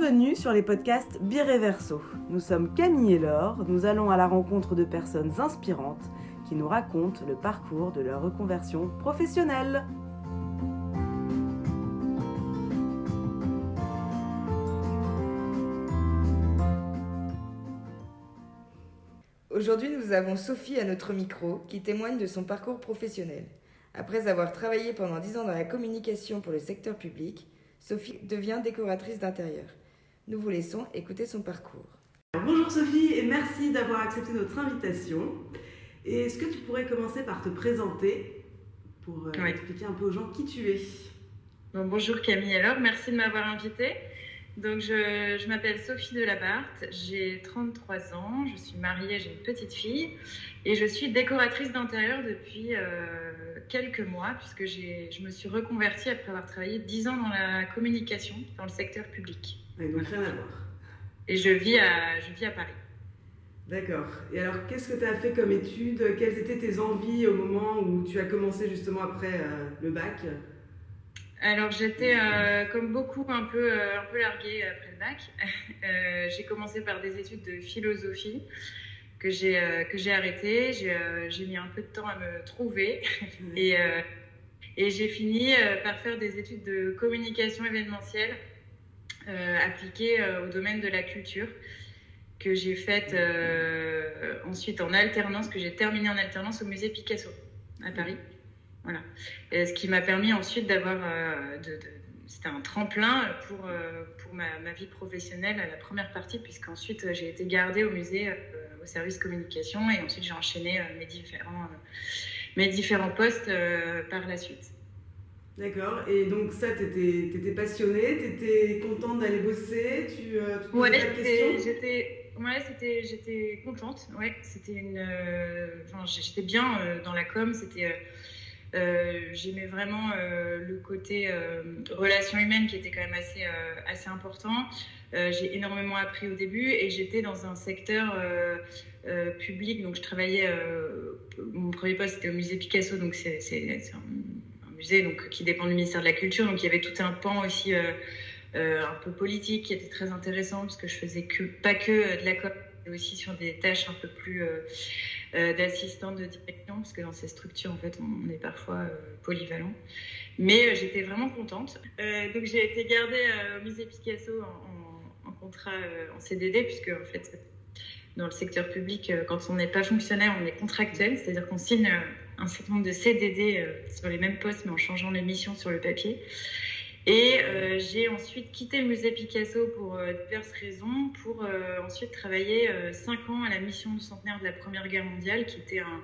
Bienvenue sur les podcasts Bireverso. Nous sommes Camille et Laure, nous allons à la rencontre de personnes inspirantes qui nous racontent le parcours de leur reconversion professionnelle. Aujourd'hui, nous avons Sophie à notre micro qui témoigne de son parcours professionnel. Après avoir travaillé pendant 10 ans dans la communication pour le secteur public, Sophie devient décoratrice d'intérieur. Nous vous laissons écouter son parcours. bonjour Sophie et merci d'avoir accepté notre invitation. Est-ce que tu pourrais commencer par te présenter pour euh, expliquer un peu aux gens qui tu es? Bonjour Camille alors, merci de m'avoir invitée. Donc, je, m'appelle Sophie Delabarthe, j'ai 33 ans, je suis mariée, j'ai une petite fille et je suis décoratrice d'intérieur depuis euh, quelques mois puisque je me suis reconvertie après avoir travaillé 10 ans dans la communication dans le secteur public. Et donc, rien à voir. Et je vis à, je vis à Paris. D'accord. Et alors, qu'est-ce que tu as fait comme études Quelles étaient tes envies au moment où tu as commencé justement après euh, le bac? Alors j'étais euh, comme beaucoup un peu, euh, un peu larguée après le bac. J'ai commencé par des études de philosophie que j'ai que j'ai arrêté. J'ai mis un peu de temps à me trouver et, et j'ai fini par faire des études de communication événementielle appliquées au domaine de la culture que j'ai faites ensuite en alternance, que j'ai terminé en alternance au musée Picasso à Paris. Voilà. ce qui m'a permis ensuite d'avoir. Euh, de, c'était un tremplin pour, euh, pour ma, ma, vie professionnelle à la première partie, puisqu'ensuite euh, j'ai été gardée au musée au service communication et ensuite j'ai enchaîné mes, différents, mes différents postes par la suite. D'accord. Et donc ça, tu étais, étais, passionnée, tu étais contente d'aller bosser, tu, tu ouais, j'étais ouais, c'était j'étais contente. Ouais, c'était une enfin, j'étais bien dans la com, c'était euh, j'aimais vraiment euh, le côté euh, relation humaine qui était quand même assez, assez important. J'ai énormément appris au début et j'étais dans un secteur public. Donc, je travaillais. mon premier poste, c'était au musée Picasso. Donc, c'est un, musée donc, qui dépend du ministère de la Culture. Donc, il y avait tout un pan aussi un peu politique qui était très intéressant parce que je faisais pas que de la COP, mais aussi sur des tâches un peu plus euh, d'assistante de direction, parce que dans ces structures, en fait, on, est parfois euh, polyvalent. Mais euh, j'étais vraiment contente. donc j'ai été gardée au musée Picasso en, contrat en CDD, puisque en fait, dans le secteur public, quand on n'est pas fonctionnaire, on est contractuel, c'est-à-dire qu'on signe un certain nombre de CDD sur les mêmes postes, mais en changeant les missions sur le papier. Et euh, j'ai ensuite quitté le musée Picasso pour euh, diverses raisons, pour euh, ensuite travailler cinq ans à la mission du centenaire de la Première Guerre mondiale, qui était un,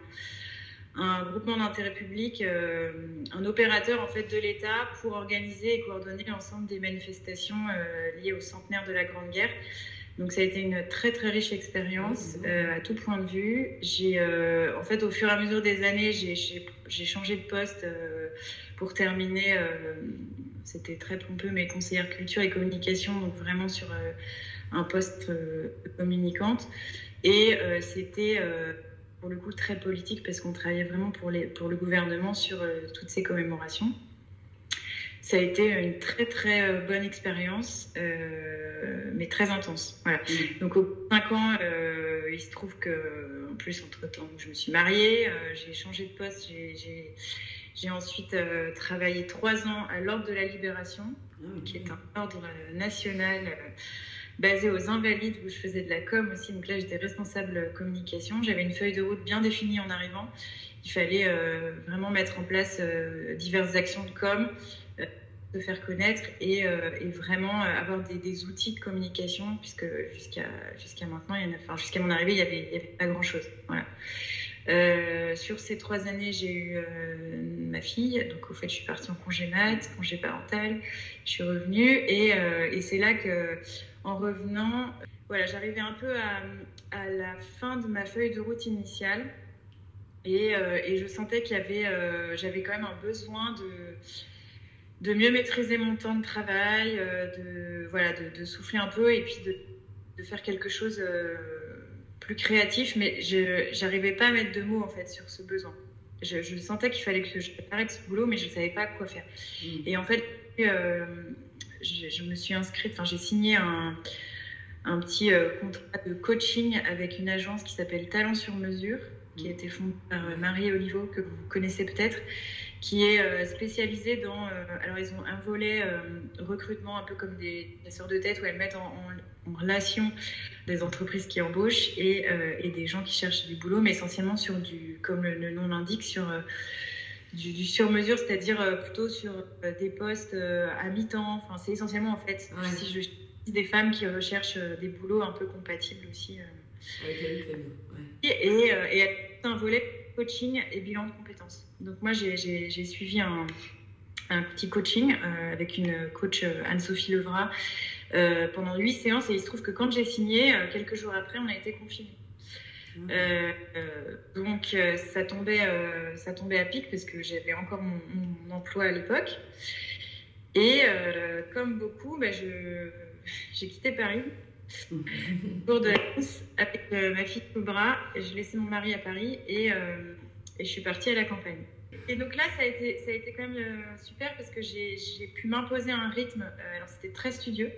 un groupement d'intérêt public, un opérateur en fait de l'État pour organiser et coordonner l'ensemble des manifestations liées au centenaire de la Grande Guerre. Donc ça a été une très très riche expérience à tout point de vue. J'ai en fait au fur et à mesure des années j'ai changé de poste pour terminer c'était très pompeux, mais conseillère culture et communication, donc vraiment sur euh, un poste euh, communicante. Et euh, c'était pour le coup très politique parce qu'on travaillait vraiment pour, les, pour le gouvernement sur toutes ces commémorations. Ça a été une très très bonne expérience, mais très intense. Voilà. Mmh. Donc au 5 ans, il se trouve que, en plus, entre-temps, je me suis mariée, j'ai changé de poste, j'ai ensuite euh, travaillé trois ans à l'Ordre de la Libération, ah qui est un ordre euh, national euh, basé aux Invalides où je faisais de la com aussi. Donc là, j'étais responsable communication. J'avais une feuille de route bien définie en arrivant. Il fallait vraiment mettre en place diverses actions de com, se faire connaître et, vraiment avoir des, outils de communication, puisque jusqu'à jusqu'à maintenant, jusqu'à mon arrivée, il n'y avait, pas grand-chose. Voilà. Euh, sur ces trois années, j'ai eu euh, ma fille. Donc, au fait, je suis partie en congé mat, congé parental. Je suis revenue euh, et c'est là que, en revenant, voilà, j'arrivais un peu à, à, la fin de ma feuille de route initiale et, et je sentais qu'il y avait, j'avais quand même un besoin de, de mieux maîtriser mon temps de travail, de, voilà, de, de souffler un peu et puis de, de faire quelque chose plus créatif, mais je n'arrivais pas à mettre de mots en fait sur ce besoin. Je, sentais qu'il fallait que je arrête ce boulot, mais je ne savais pas quoi faire. Mm. Et en fait, euh, je, me suis inscrite, enfin, j'ai signé un, un petit contrat de coaching avec une agence qui s'appelle Talent sur mesure, qui a été fondée par Marie Olivo, que vous connaissez peut-être, qui est spécialisée dans. alors, ils ont un volet recrutement, un peu comme des chasseurs de tête, où elles mettent en, relation des entreprises qui embauchent et, euh, et, des gens qui cherchent du boulot, mais essentiellement sur du, comme le, nom l'indique, sur euh, du, sur-mesure, c'est-à-dire euh, plutôt sur des postes à mi-temps. Enfin, c'est essentiellement en fait, si je des femmes qui recherchent des boulots un peu compatibles aussi. Avec la vie Et, et, et un volet coaching et bilan de compétences. Donc moi, j'ai suivi un, un, petit coaching avec une coach Anne-Sophie Levra euh, pendant huit séances et il se trouve que quand j'ai signé, euh, quelques jours après, on a été confinés. Mmh. Euh, donc ça tombait, ça tombait à pic parce que j'avais encore mon, emploi à l'époque. Et comme beaucoup, bah, j'ai quitté Paris pour de la avec ma fille sous le bras. J'ai laissé mon mari à Paris et, et, je suis partie à la campagne. Et donc là, ça a été, ça a été quand même super parce que j'ai pu m'imposer un rythme. alors c'était très studieux.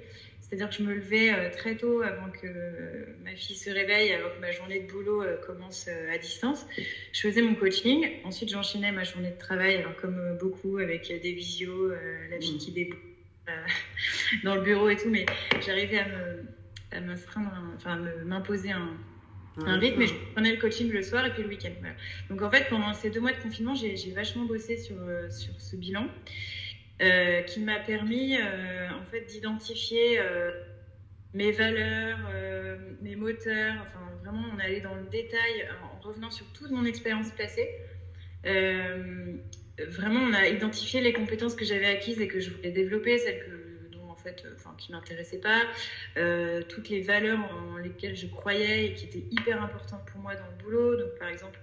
C'est-à-dire que je me levais euh, très tôt avant que ma fille se réveille, avant que ma journée de boulot euh, commence euh, à distance. Je faisais mon coaching. Ensuite, j'enchaînais ma journée de travail, alors comme beaucoup, avec des visios, la fille qui déboule dans le bureau et tout. Mais j'arrivais à me, à enfin, m'imposer un, un rythme, mais je prenais le coaching le soir et puis le week-end. Donc en fait, pendant ces deux mois de confinement, j'ai, vachement bossé sur, sur ce bilan. Euh, qui m'a permis euh, en fait d'identifier euh, mes valeurs, mes moteurs. Enfin, vraiment, on allait dans le détail en revenant sur toute mon expérience passée. vraiment, on a identifié les compétences que j'avais acquises et que je voulais développer, celles que, dont en fait, enfin, qui m'intéressaient pas, toutes les valeurs en lesquelles je croyais et qui étaient hyper importantes pour moi dans le boulot. Donc, par exemple,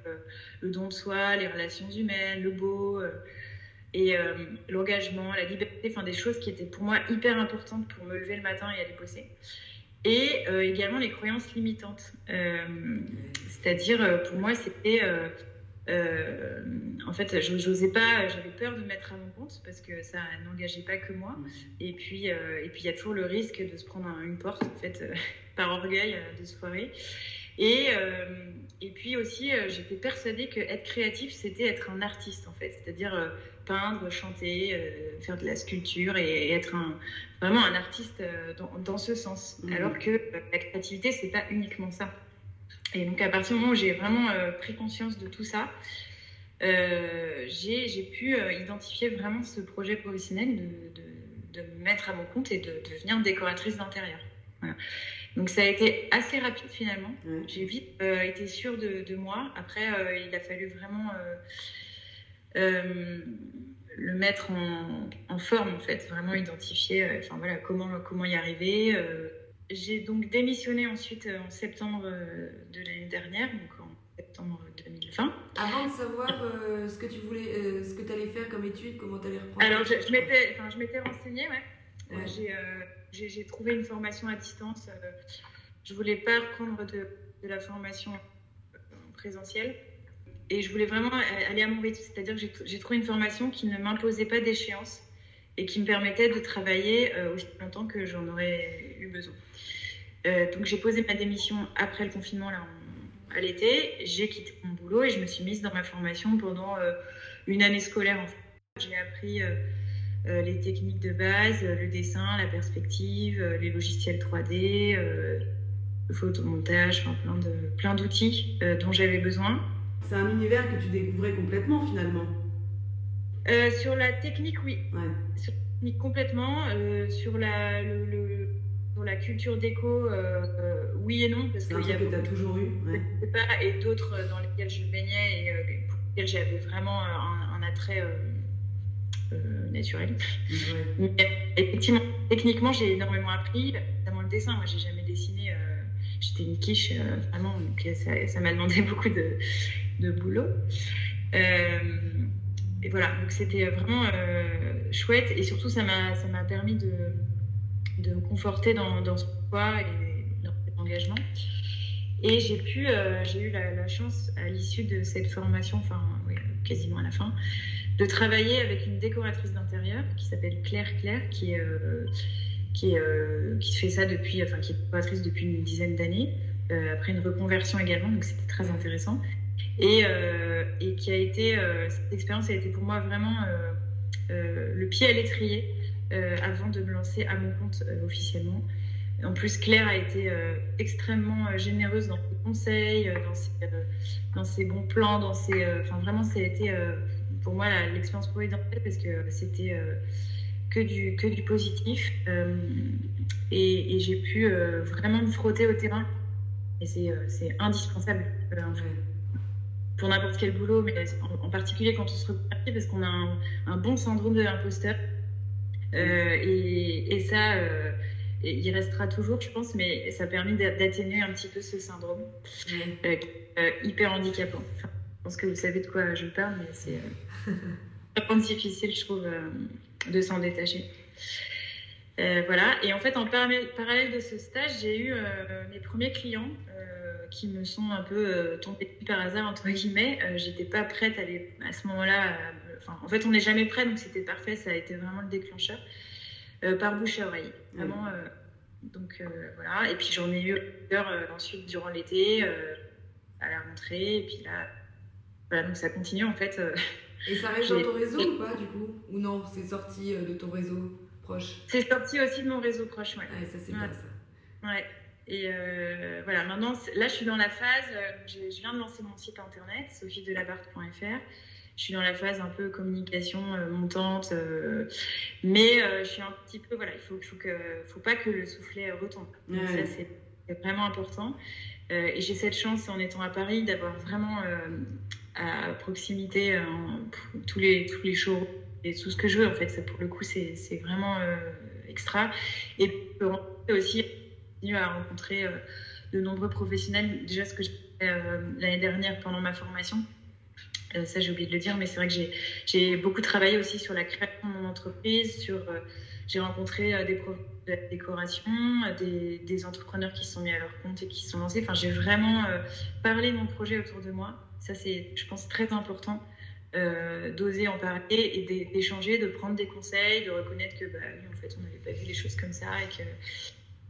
le don de soi, les relations humaines, le beau et euh, l'engagement, la liberté, enfin des choses qui étaient pour moi hyper importantes pour me lever le matin et aller bosser. Et euh, également les croyances limitantes. Euh, c'est-à-dire, pour moi, c'était. en fait, je n'osais pas, j'avais peur de mettre à mon compte parce que ça n'engageait pas que moi. Et puis, et il y a toujours le risque de se prendre une porte, en fait, par orgueil, de se foirer. Et, et puis aussi, j'étais persuadée que être créatif, c'était être un artiste, en fait. C'est-à-dire peindre, chanter, euh, faire de la sculpture et, être un, vraiment un artiste euh, dans, ce sens. Mhm. Alors que euh, la créativité, c'est pas uniquement ça. Et donc à partir du moment où j'ai vraiment pris conscience de tout ça, j'ai pu identifier vraiment ce projet professionnel de, de, me mettre à mon compte et de, devenir décoratrice d'intérieur. Donc ça a été assez rapide finalement. J'ai vite été sûre de, moi. Après, il a fallu vraiment euh, le mettre en, forme en fait, vraiment identifier euh, enfin, voilà, comment, comment y arriver. Euh. J'ai donc démissionné ensuite en septembre de l'année dernière, donc en septembre 2020. Avant de savoir ce que tu voulais, ce que tu allais faire comme étude, comment tu allais reprendre Alors, je, m'étais, enfin, je m'étais renseignée, ouais. J'ai, j'ai, trouvé une formation à distance. je voulais pas reprendre de, de la formation présentielle et je voulais vraiment aller à mon rythme. C'est-à-dire que j'ai trouvé une formation qui ne m'imposait pas d'échéance et qui me permettait de travailler euh, aussi longtemps que j'en aurais eu besoin. Euh, donc j'ai posé ma démission après le confinement là, à l'été. J'ai quitté mon boulot et je me suis mise dans ma formation pendant euh, une année scolaire. J'ai appris les techniques de base, le dessin, la perspective, les logiciels 3D, le photomontage, enfin, plein de plein d'outils dont j'avais besoin c'est un univers que tu découvrais complètement finalement. Euh, sur la technique, oui. Sur la technique, complètement. Euh, sur, la, le, la culture déco, euh, oui et non. Parce c'est un truc que tu as toujours eu. Pas, et d'autres dans lesquels je baignais et pour lesquels j'avais vraiment un, attrait naturel. effectivement, techniquement, j'ai énormément appris, notamment le dessin. Moi, j'ai jamais dessiné. J'étais une quiche, vraiment, donc ça m'a demandé beaucoup de, de boulot. Euh, et voilà, donc c'était vraiment euh, chouette et surtout ça m'a permis de, de me conforter dans, dans ce poids et dans cet engagement. Et j'ai pu, j'ai eu la, chance à l'issue de cette formation, enfin quasiment à la fin, de travailler avec une décoratrice d'intérieur qui s'appelle Claire Claire, qui qui, qui fait ça depuis, enfin qui est décoratrice depuis une dizaine d'années, après une reconversion également, donc c'était très intéressant. Et, et qui a été, cette expérience a été pour moi vraiment le pied à l'étrier euh, avant de me lancer à mon compte euh, officiellement. En plus, Claire a été euh, extrêmement généreuse dans ses conseils, dans ses, bons plans, dans ses, enfin vraiment, ça a été pour moi l'expérience providentielle parce que c'était que du, que du positif. et, j'ai pu vraiment me frotter au terrain. Et c'est indispensable pour n'importe quel boulot, mais en, particulier quand on se reconvertit parce qu'on a un, un, bon syndrome de l'imposteur. Euh, et, ça, euh, il restera toujours, je pense, mais ça a permis d'atténuer un petit peu ce syndrome euh, hyper handicapant. je pense que vous savez de quoi je parle, mais c'est vraiment difficile, je trouve, de s'en détacher. voilà, et en fait, en parallèle de ce stage, j'ai eu mes premiers clients qui me sont un peu tombés par hasard, entre guillemets. J'étais pas prête à, à ce moment-là en fait, on n'est jamais prêt, donc c'était parfait. Ça a été vraiment le déclencheur euh, par bouche à oreille. Vraiment. Euh, donc euh, voilà. Et puis j'en ai eu plusieurs ensuite durant l'été, à la rentrée. Et puis là, voilà, donc ça continue en fait. Et ça reste dans ton réseau ou pas du coup? Ou non, c'est sorti de ton réseau proche? C'est sorti aussi de mon réseau proche, ouais. ça c'est bien ça. Ouais. Et voilà, maintenant, là, je suis dans la phase, je, viens de lancer mon site internet, sophiedelabarthe.fr je suis dans la phase un peu communication euh, montante, euh, mais euh, je suis un petit peu voilà, il faut, faut que, faut pas que le soufflet retombe. Ça c'est vraiment important. et j'ai cette chance en étant à Paris d'avoir vraiment à proximité tous les tous les shows et tout ce que je veux en fait. Ça pour le coup c'est vraiment extra. Et aussi à rencontrer de nombreux professionnels. Déjà ce que j'ai fait l'année dernière pendant ma formation euh, ça, j'ai oublié de le dire, mais c'est vrai que j'ai beaucoup travaillé aussi sur la création de mon entreprise, sur euh, j'ai rencontré euh, des profs de la décoration, des, des, entrepreneurs qui se sont mis à leur compte et qui se sont lancés. Enfin, j'ai vraiment parlé de mon projet autour de moi. Ça, c'est, je pense, très important d'oser en parler et d'échanger, de prendre des conseils, de reconnaître que, bah, en fait, on n'avait pas vu les choses comme ça et que.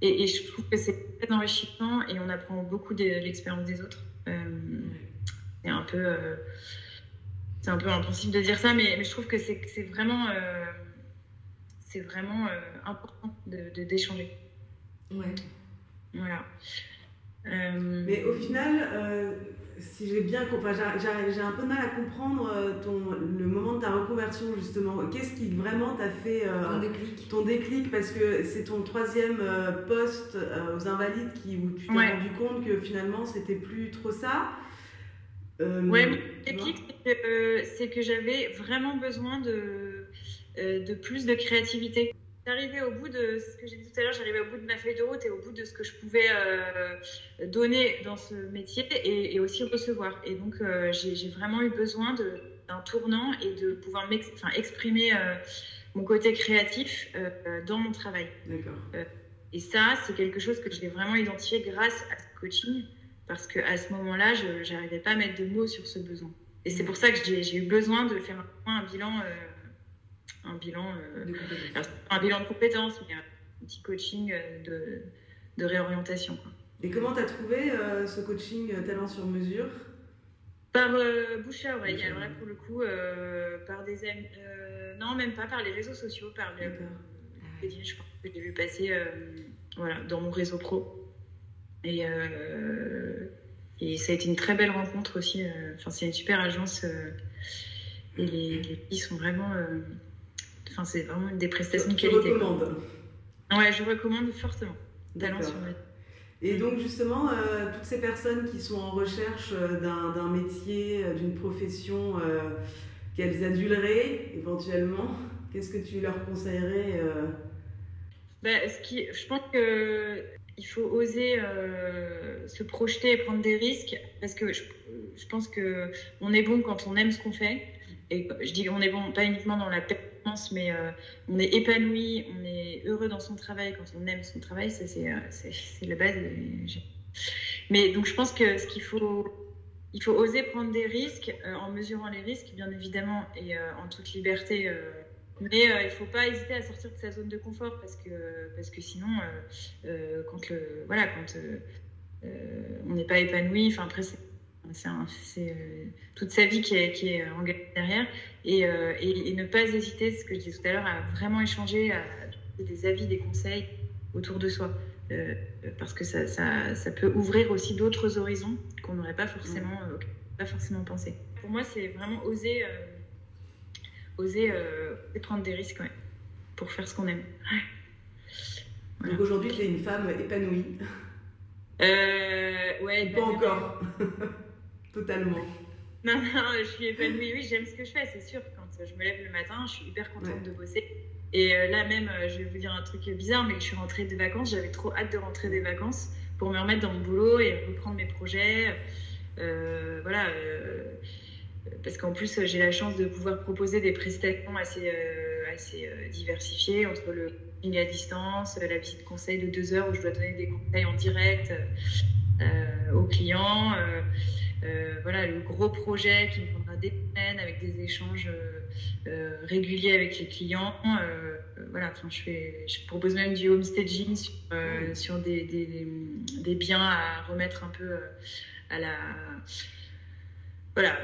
Et, et je trouve que c'est très enrichissant et on apprend beaucoup de l'expérience des autres. c'est un peu c'est un peu impossible de dire ça, mais, mais je trouve que c'est vraiment, euh, c'est vraiment euh, important d'échanger. De, ouais. Voilà. Euh, mais au final, si j'ai bien compris, j'ai un peu de mal à comprendre ton, le moment de ta reconversion justement. Qu'est-ce qui vraiment t'a fait ton, déclic. ton déclic? Parce que c'est ton troisième poste aux Invalides qui, où tu t'es rendu compte que finalement c'était plus trop ça. Euh, ouais, mon déclic, euh, c'est que, j'avais vraiment besoin de, euh, de plus de créativité. J'arrivais au bout de ce que j'ai dit tout à l'heure, j'arrivais au bout de ma feuille de route et au bout de ce que je pouvais donner dans ce métier et, aussi recevoir. Et donc, j'ai vraiment eu besoin d'un tournant et de pouvoir enfin, exprimer mon côté créatif dans mon travail. et ça, c'est quelque chose que j'ai vraiment identifié grâce à ce coaching parce qu'à ce moment-là, je n'arrivais pas à mettre de mots sur ce besoin. Et c'est pour ça que j'ai eu besoin de faire un, bilan, euh, un bilan, euh, un bilan de compétences, mais un petit coaching euh, de, de réorientation. Et comment tu as trouvé ce coaching talent sur mesure? Par bouche à oreille. Alors là, pour le coup, par des amis, non, même pas par les réseaux sociaux, par le, je pense que j'ai vu passer voilà, dans mon réseau pro. Et, euh, et ça a été une très belle rencontre aussi. Euh, enfin, c'est une super agence. Euh, et les, filles sont vraiment. Enfin, c'est vraiment des prestations de qualité. Tu recommandes Ouais, je recommande fortement. Talent sur et donc justement, toutes ces personnes qui sont en recherche d'un métier, d'une profession qu'elles aduleraient éventuellement, qu'est-ce que tu leur conseillerais bah, ce qui, Je pense que il faut oser euh, se projeter et prendre des risques parce que je, pense que on est bon quand on aime ce qu'on fait et je dis on est bon pas uniquement dans la performance mais euh, on est épanoui on est heureux dans son travail quand on aime son travail ça c'est euh, c'est la base mais donc je pense que ce qu'il faut, il faut oser prendre des risques en mesurant les risques, bien évidemment, et en toute liberté. mais il ne faut pas hésiter à sortir de sa zone de confort parce que, parce que sinon, quand, le, voilà, quand on n'est pas épanoui, après, c'est c'est euh, toute sa vie qui est, qui est engagée derrière. Et, euh, et, ne pas hésiter, ce que je disais tout à l'heure, à vraiment échanger, à des avis, des conseils autour de soi. Euh, parce que ça, ça, ça, peut ouvrir aussi d'autres horizons qu'on n'aurait pas forcément, pas forcément pensé. Pour moi, c'est vraiment oser, oser prendre des risques pour faire ce qu'on aime. Donc aujourd'hui, tu es une femme épanouie. Euh, ouais, pas encore. Totalement. Non, non, je suis épanouie. Oui, j'aime ce que je fais, c'est sûr. Quand je me lève le matin, je suis hyper contente de bosser. Et euh, là même, euh, je vais vous dire un truc bizarre, mais je suis rentrée des vacances. J'avais trop hâte de rentrer des vacances pour me remettre dans mon boulot et reprendre mes projets. Euh, voilà. parce qu'en plus, j'ai la chance de pouvoir proposer des prestations assez, assez diversifiées entre le coaching à distance, la visite conseil de deux heures où je dois donner des conseils en direct aux clients. Euh, voilà, le gros projet qui me prendra des semaines avec des échanges euh, euh, réguliers avec les clients. voilà, je, fais, je propose même du home staging sur, sur des, des, des, biens à remettre un peu à la. Voilà,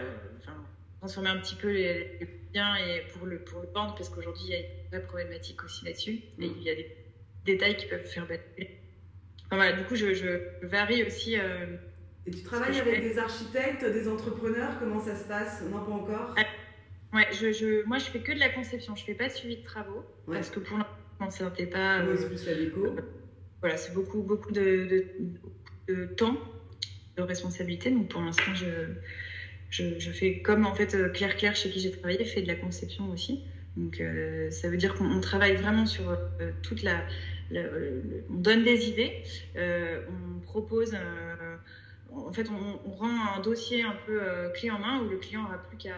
transformer un petit peu les, biens et pour le, pour le vendre, parce qu'aujourd'hui, il y a une vraie problématique aussi là-dessus. Et il y a des détails qui peuvent faire battre. Enfin, voilà, du coup, je, je varie aussi. Et tu travailles avec des architectes, des entrepreneurs Comment ça se passe? Non, pas encore? Ah, Ouais, je, je, moi je fais que de la conception, je fais pas de suivi de travaux parce que pour l'instant ça ne pas. Oui, c'est plus la déco. Euh, voilà, c'est beaucoup, beaucoup de, de, temps, de responsabilité. Donc pour l'instant, je, je, je, fais comme en fait euh, Claire Claire chez qui j'ai travaillé, fait de la conception aussi. Donc euh, ça veut dire qu'on travaille vraiment sur toute la. on donne des idées, on propose en fait, on, rend un dossier un peu euh, clé en main où le client n'aura plus qu'à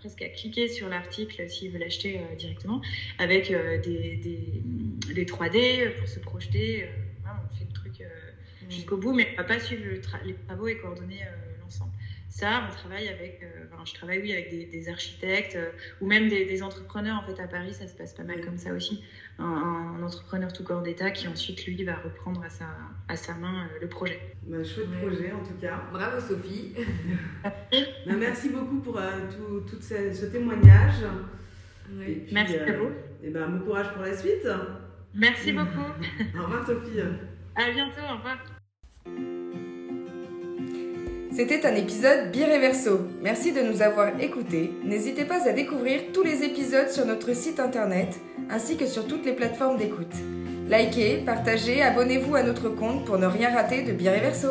presque à cliquer sur l'article s'il veut l'acheter euh, directement, avec euh, des, des, 3D pour se projeter. on fait le truc mmh. jusqu'au bout, mais on ne va pas suivre les travaux et coordonner l'ensemble. Ça, on travaille avec, je travaille oui avec des, architectes ou même des, entrepreneurs. En fait, à Paris, ça se passe pas mal comme ça aussi un, entrepreneur tout corps d'État qui ensuite, lui, va reprendre à sa, à sa main euh, le projet. Bah, chouette projet en tout cas. Bravo Sophie. bah, merci beaucoup pour euh, tout, tout ce, témoignage. merci à vous. Et ben, bon courage pour la suite. Merci beaucoup. au revoir Sophie. À bientôt, au revoir. C'était un épisode Bireverso. Merci de nous avoir écoutés. N'hésitez pas à découvrir tous les épisodes sur notre site internet ainsi que sur toutes les plateformes d'écoute. Likez, partagez, abonnez-vous à notre compte pour ne rien rater de Bireverso.